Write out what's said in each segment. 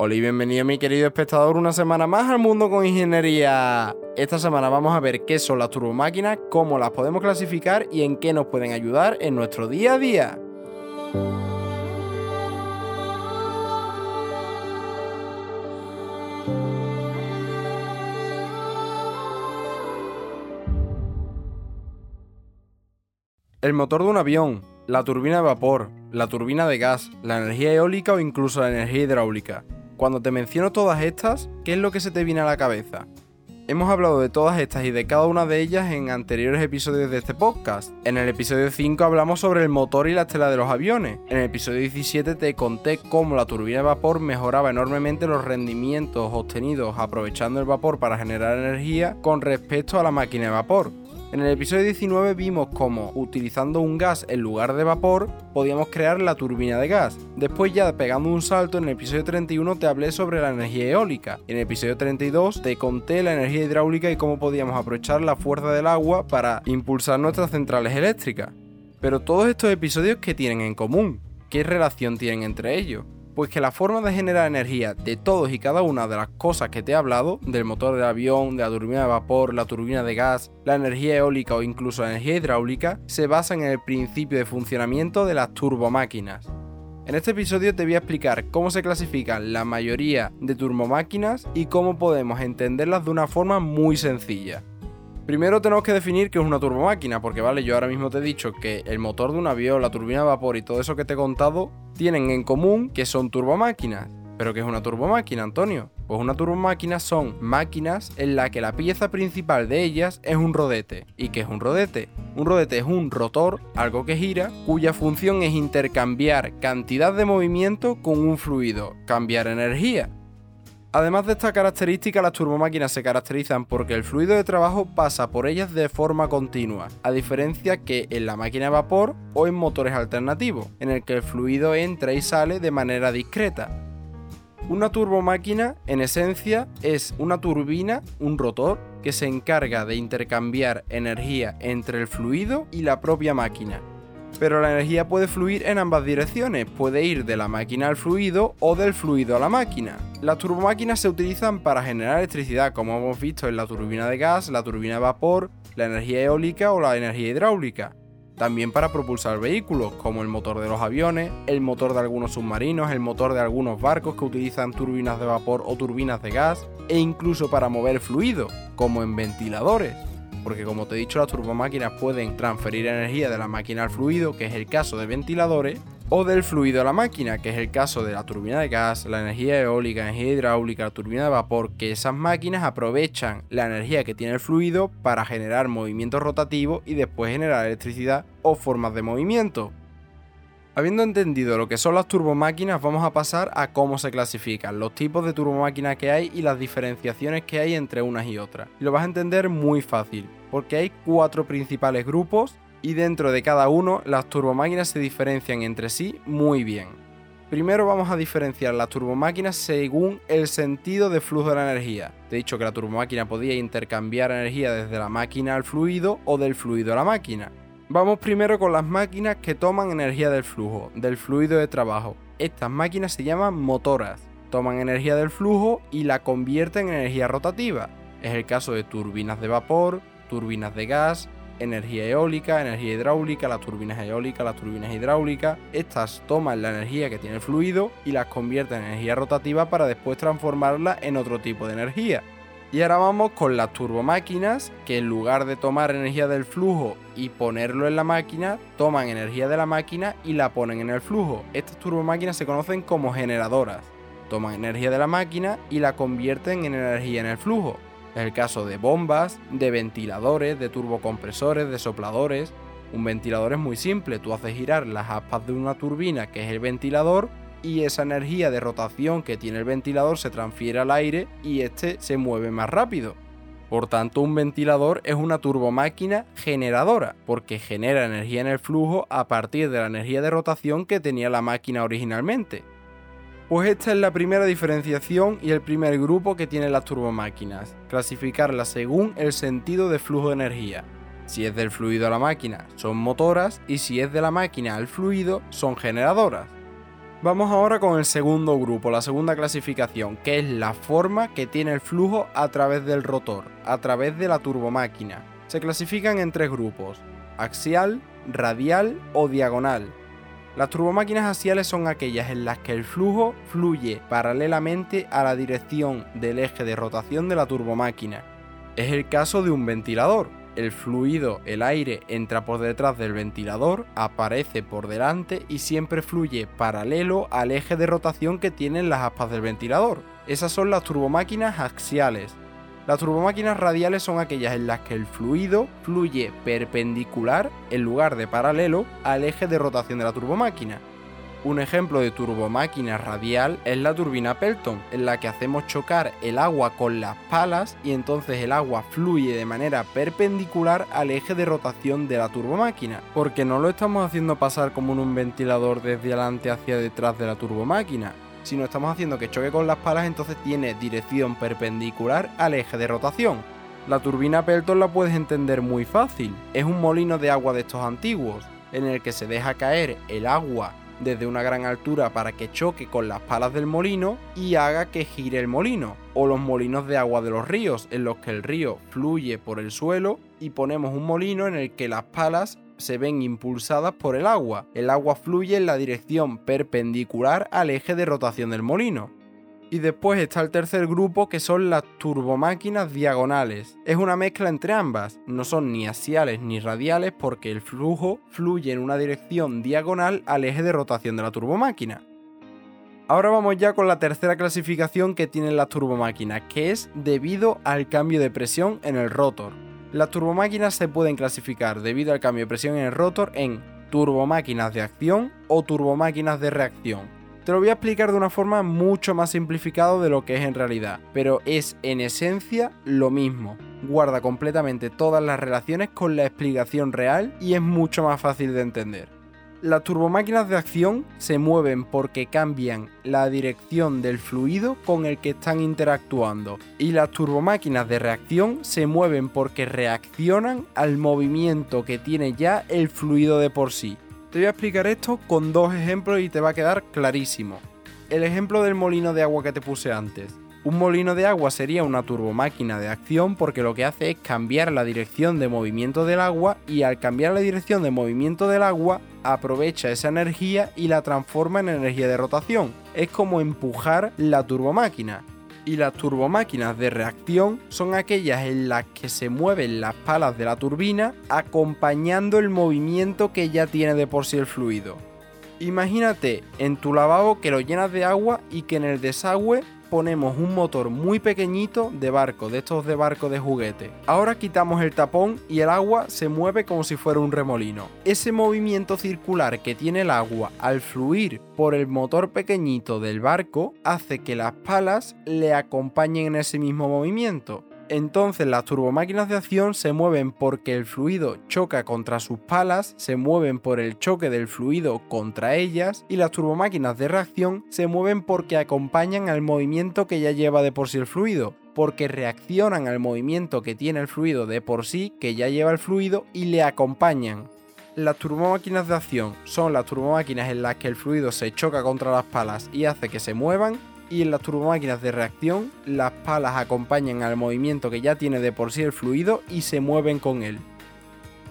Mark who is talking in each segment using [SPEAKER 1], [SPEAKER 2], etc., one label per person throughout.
[SPEAKER 1] Hola y bienvenido mi querido espectador una semana más al mundo con ingeniería. Esta semana vamos a ver qué son las turbomáquinas, cómo las podemos clasificar y en qué nos pueden ayudar en nuestro día a día. El motor de un avión, la turbina de vapor, la turbina de gas, la energía eólica o incluso la energía hidráulica. Cuando te menciono todas estas, ¿qué es lo que se te viene a la cabeza? Hemos hablado de todas estas y de cada una de ellas en anteriores episodios de este podcast. En el episodio 5 hablamos sobre el motor y la estela de los aviones. En el episodio 17 te conté cómo la turbina de vapor mejoraba enormemente los rendimientos obtenidos aprovechando el vapor para generar energía con respecto a la máquina de vapor. En el episodio 19 vimos cómo, utilizando un gas en lugar de vapor, podíamos crear la turbina de gas. Después ya pegando un salto, en el episodio 31 te hablé sobre la energía eólica. En el episodio 32 te conté la energía hidráulica y cómo podíamos aprovechar la fuerza del agua para impulsar nuestras centrales eléctricas. Pero todos estos episodios, ¿qué tienen en común? ¿Qué relación tienen entre ellos? Pues que la forma de generar energía de todos y cada una de las cosas que te he hablado, del motor del avión, de la turbina de vapor, la turbina de gas, la energía eólica o incluso la energía hidráulica, se basan en el principio de funcionamiento de las turbomáquinas. En este episodio te voy a explicar cómo se clasifican la mayoría de turbomáquinas y cómo podemos entenderlas de una forma muy sencilla. Primero tenemos que definir qué es una turbomáquina, porque vale, yo ahora mismo te he dicho que el motor de un avión, la turbina de vapor y todo eso que te he contado tienen en común que son turbomáquinas. ¿Pero qué es una turbomáquina, Antonio? Pues una turbomáquina son máquinas en las que la pieza principal de ellas es un rodete. ¿Y qué es un rodete? Un rodete es un rotor, algo que gira, cuya función es intercambiar cantidad de movimiento con un fluido, cambiar energía. Además de esta característica, las turbomáquinas se caracterizan porque el fluido de trabajo pasa por ellas de forma continua, a diferencia que en la máquina de vapor o en motores alternativos, en el que el fluido entra y sale de manera discreta. Una turbomáquina, en esencia, es una turbina, un rotor, que se encarga de intercambiar energía entre el fluido y la propia máquina, pero la energía puede fluir en ambas direcciones, puede ir de la máquina al fluido o del fluido a la máquina. Las turbomáquinas se utilizan para generar electricidad, como hemos visto en la turbina de gas, la turbina de vapor, la energía eólica o la energía hidráulica. También para propulsar vehículos, como el motor de los aviones, el motor de algunos submarinos, el motor de algunos barcos que utilizan turbinas de vapor o turbinas de gas, e incluso para mover fluido, como en ventiladores porque como te he dicho las turbomáquinas pueden transferir energía de la máquina al fluido, que es el caso de ventiladores, o del fluido a la máquina, que es el caso de la turbina de gas, la energía eólica, la energía hidráulica, la turbina de vapor, que esas máquinas aprovechan la energía que tiene el fluido para generar movimientos rotativos y después generar electricidad o formas de movimiento. Habiendo entendido lo que son las turbomáquinas, vamos a pasar a cómo se clasifican, los tipos de turbomáquinas que hay y las diferenciaciones que hay entre unas y otras. Y lo vas a entender muy fácil, porque hay cuatro principales grupos y dentro de cada uno las turbomáquinas se diferencian entre sí muy bien. Primero vamos a diferenciar las turbomáquinas según el sentido de flujo de la energía. Te he dicho que la turbomáquina podía intercambiar energía desde la máquina al fluido o del fluido a la máquina. Vamos primero con las máquinas que toman energía del flujo, del fluido de trabajo. Estas máquinas se llaman motoras. Toman energía del flujo y la convierten en energía rotativa. Es el caso de turbinas de vapor, turbinas de gas, energía eólica, energía hidráulica, las turbinas eólicas, las turbinas hidráulicas. Estas toman la energía que tiene el fluido y las convierten en energía rotativa para después transformarla en otro tipo de energía. Y ahora vamos con las turbomáquinas, que en lugar de tomar energía del flujo y ponerlo en la máquina, toman energía de la máquina y la ponen en el flujo. Estas turbomáquinas se conocen como generadoras. Toman energía de la máquina y la convierten en energía en el flujo. Es el caso de bombas, de ventiladores, de turbocompresores, de sopladores. Un ventilador es muy simple, tú haces girar las aspas de una turbina, que es el ventilador, y esa energía de rotación que tiene el ventilador se transfiere al aire y este se mueve más rápido. Por tanto, un ventilador es una turbomáquina generadora, porque genera energía en el flujo a partir de la energía de rotación que tenía la máquina originalmente. Pues esta es la primera diferenciación y el primer grupo que tienen las turbomáquinas, clasificarlas según el sentido de flujo de energía. Si es del fluido a la máquina, son motoras y si es de la máquina al fluido, son generadoras. Vamos ahora con el segundo grupo, la segunda clasificación, que es la forma que tiene el flujo a través del rotor, a través de la turbomáquina. Se clasifican en tres grupos, axial, radial o diagonal. Las turbomáquinas axiales son aquellas en las que el flujo fluye paralelamente a la dirección del eje de rotación de la turbomáquina. Es el caso de un ventilador. El fluido, el aire, entra por detrás del ventilador, aparece por delante y siempre fluye paralelo al eje de rotación que tienen las aspas del ventilador. Esas son las turbomáquinas axiales. Las turbomáquinas radiales son aquellas en las que el fluido fluye perpendicular en lugar de paralelo al eje de rotación de la turbomáquina. Un ejemplo de turbomáquina radial es la turbina Pelton, en la que hacemos chocar el agua con las palas y entonces el agua fluye de manera perpendicular al eje de rotación de la turbomáquina, porque no lo estamos haciendo pasar como en un ventilador desde adelante hacia detrás de la turbomáquina, si no estamos haciendo que choque con las palas, entonces tiene dirección perpendicular al eje de rotación. La turbina Pelton la puedes entender muy fácil. Es un molino de agua de estos antiguos, en el que se deja caer el agua desde una gran altura para que choque con las palas del molino y haga que gire el molino, o los molinos de agua de los ríos, en los que el río fluye por el suelo y ponemos un molino en el que las palas se ven impulsadas por el agua. El agua fluye en la dirección perpendicular al eje de rotación del molino. Y después está el tercer grupo que son las turbomáquinas diagonales. Es una mezcla entre ambas, no son ni axiales ni radiales porque el flujo fluye en una dirección diagonal al eje de rotación de la turbomáquina. Ahora vamos ya con la tercera clasificación que tienen las turbomáquinas, que es debido al cambio de presión en el rotor. Las turbomáquinas se pueden clasificar debido al cambio de presión en el rotor en turbomáquinas de acción o turbomáquinas de reacción. Te lo voy a explicar de una forma mucho más simplificada de lo que es en realidad, pero es en esencia lo mismo. Guarda completamente todas las relaciones con la explicación real y es mucho más fácil de entender. Las turbomáquinas de acción se mueven porque cambian la dirección del fluido con el que están interactuando y las turbomáquinas de reacción se mueven porque reaccionan al movimiento que tiene ya el fluido de por sí. Te voy a explicar esto con dos ejemplos y te va a quedar clarísimo. El ejemplo del molino de agua que te puse antes. Un molino de agua sería una turbomáquina de acción porque lo que hace es cambiar la dirección de movimiento del agua y al cambiar la dirección de movimiento del agua aprovecha esa energía y la transforma en energía de rotación. Es como empujar la turbomáquina. Y las turbomáquinas de reacción son aquellas en las que se mueven las palas de la turbina acompañando el movimiento que ya tiene de por sí el fluido. Imagínate en tu lavabo que lo llenas de agua y que en el desagüe ponemos un motor muy pequeñito de barco, de estos de barco de juguete. Ahora quitamos el tapón y el agua se mueve como si fuera un remolino. Ese movimiento circular que tiene el agua al fluir por el motor pequeñito del barco hace que las palas le acompañen en ese mismo movimiento. Entonces las turbomáquinas de acción se mueven porque el fluido choca contra sus palas, se mueven por el choque del fluido contra ellas y las turbomáquinas de reacción se mueven porque acompañan al movimiento que ya lleva de por sí el fluido, porque reaccionan al movimiento que tiene el fluido de por sí, que ya lleva el fluido y le acompañan. Las turbomáquinas de acción son las turbomáquinas en las que el fluido se choca contra las palas y hace que se muevan y en las turbomáquinas de reacción las palas acompañan al movimiento que ya tiene de por sí el fluido y se mueven con él.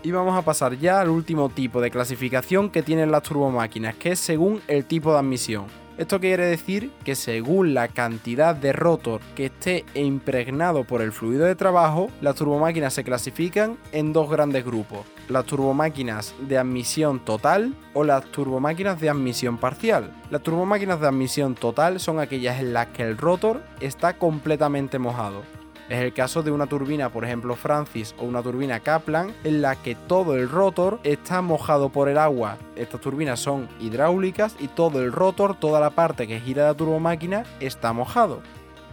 [SPEAKER 1] Y vamos a pasar ya al último tipo de clasificación que tienen las turbomáquinas, que es según el tipo de admisión. Esto quiere decir que según la cantidad de rotor que esté impregnado por el fluido de trabajo, las turbomáquinas se clasifican en dos grandes grupos, las turbomáquinas de admisión total o las turbomáquinas de admisión parcial. Las turbomáquinas de admisión total son aquellas en las que el rotor está completamente mojado. Es el caso de una turbina, por ejemplo Francis o una turbina Kaplan, en la que todo el rotor está mojado por el agua. Estas turbinas son hidráulicas y todo el rotor, toda la parte que gira la turbomáquina, está mojado.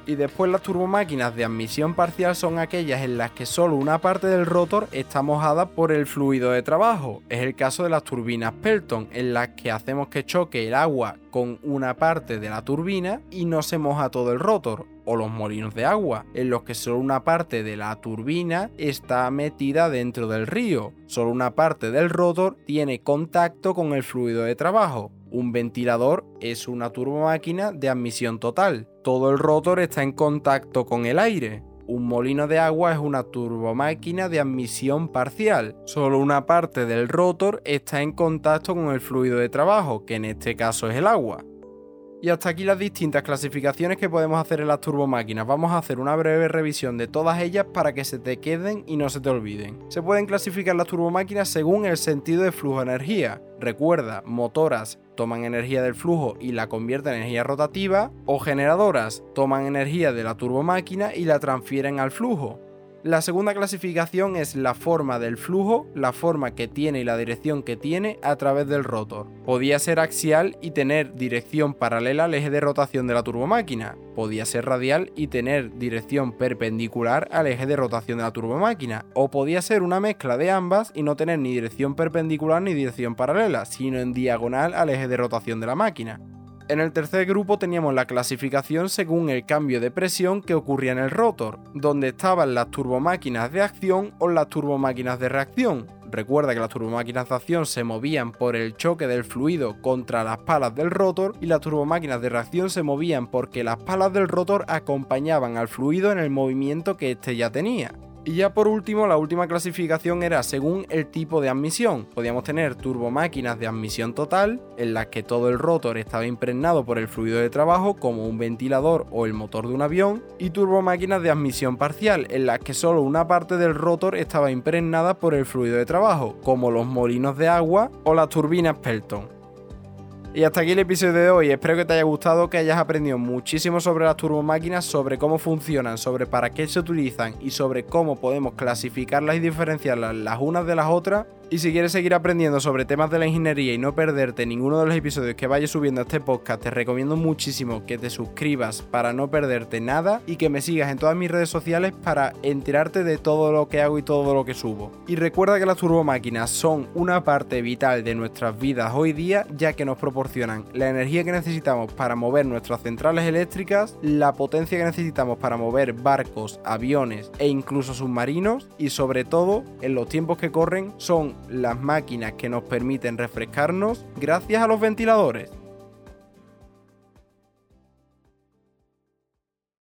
[SPEAKER 1] Y después las turbomáquinas de admisión parcial son aquellas en las que solo una parte del rotor está mojada por el fluido de trabajo. Es el caso de las turbinas Pelton, en las que hacemos que choque el agua con una parte de la turbina y no se moja todo el rotor. O los molinos de agua, en los que solo una parte de la turbina está metida dentro del río. Solo una parte del rotor tiene contacto con el fluido de trabajo Un ventilador es una turbomáquina de admisión total. Todo el rotor está en contacto con el aire. Un molino de agua es una turbomáquina de admisión parcial. Solo una parte del rotor está en contacto con el fluido de trabajo, que en este caso es el agua. Y hasta aquí las distintas clasificaciones que podemos hacer en las turbomáquinas. Vamos a hacer una breve revisión de todas ellas para que se te queden y no se te olviden. Se pueden clasificar las turbomáquinas según el sentido de flujo de energía. Recuerda, motoras toman energía del flujo y la convierten en energía rotativa, o generadoras toman energía de la turbomáquina y la transfieren al flujo. La segunda clasificación es la forma del flujo, la forma que tiene y la dirección que tiene a través del rotor. Podía ser axial y tener dirección paralela al eje de rotación de la turbomáquina. Podía ser radial y tener dirección perpendicular al eje de rotación de la turbomáquina. O podía ser una mezcla de ambas y no tener ni dirección perpendicular ni dirección paralela, sino en diagonal al eje de rotación de la máquina. En el tercer grupo teníamos la clasificación según el cambio de presión que ocurría en el rotor, donde estaban las turbomáquinas de acción o las turbomáquinas de reacción. Recuerda que las turbomáquinas de acción se movían por el choque del fluido contra las palas del rotor y las turbomáquinas de reacción se movían porque las palas del rotor acompañaban al fluido en el movimiento que éste ya tenía. Y ya por último, la última clasificación era según el tipo de admisión. Podíamos tener turbomáquinas de admisión total, en las que todo el rotor estaba impregnado por el fluido de trabajo, como un ventilador o el motor de un avión, y turbomáquinas de admisión parcial, en las que solo una parte del rotor estaba impregnada por el fluido de trabajo, como los molinos de agua o las turbinas Pelton. Y hasta aquí el episodio de hoy. Espero que te haya gustado, que hayas aprendido muchísimo sobre las turbomáquinas, sobre cómo funcionan, sobre para qué se utilizan y sobre cómo podemos clasificarlas y diferenciarlas las unas de las otras. Y si quieres seguir aprendiendo sobre temas de la ingeniería y no perderte ninguno de los episodios que vaya subiendo a este podcast, te recomiendo muchísimo que te suscribas para no perderte nada y que me sigas en todas mis redes sociales para enterarte de todo lo que hago y todo lo que subo. Y recuerda que las turbomáquinas son una parte vital de nuestras vidas hoy día ya que nos proporcionan la energía que necesitamos para mover nuestras centrales eléctricas, la potencia que necesitamos para mover barcos, aviones e incluso submarinos y sobre todo en los tiempos que corren son las máquinas que nos permiten refrescarnos gracias a los ventiladores.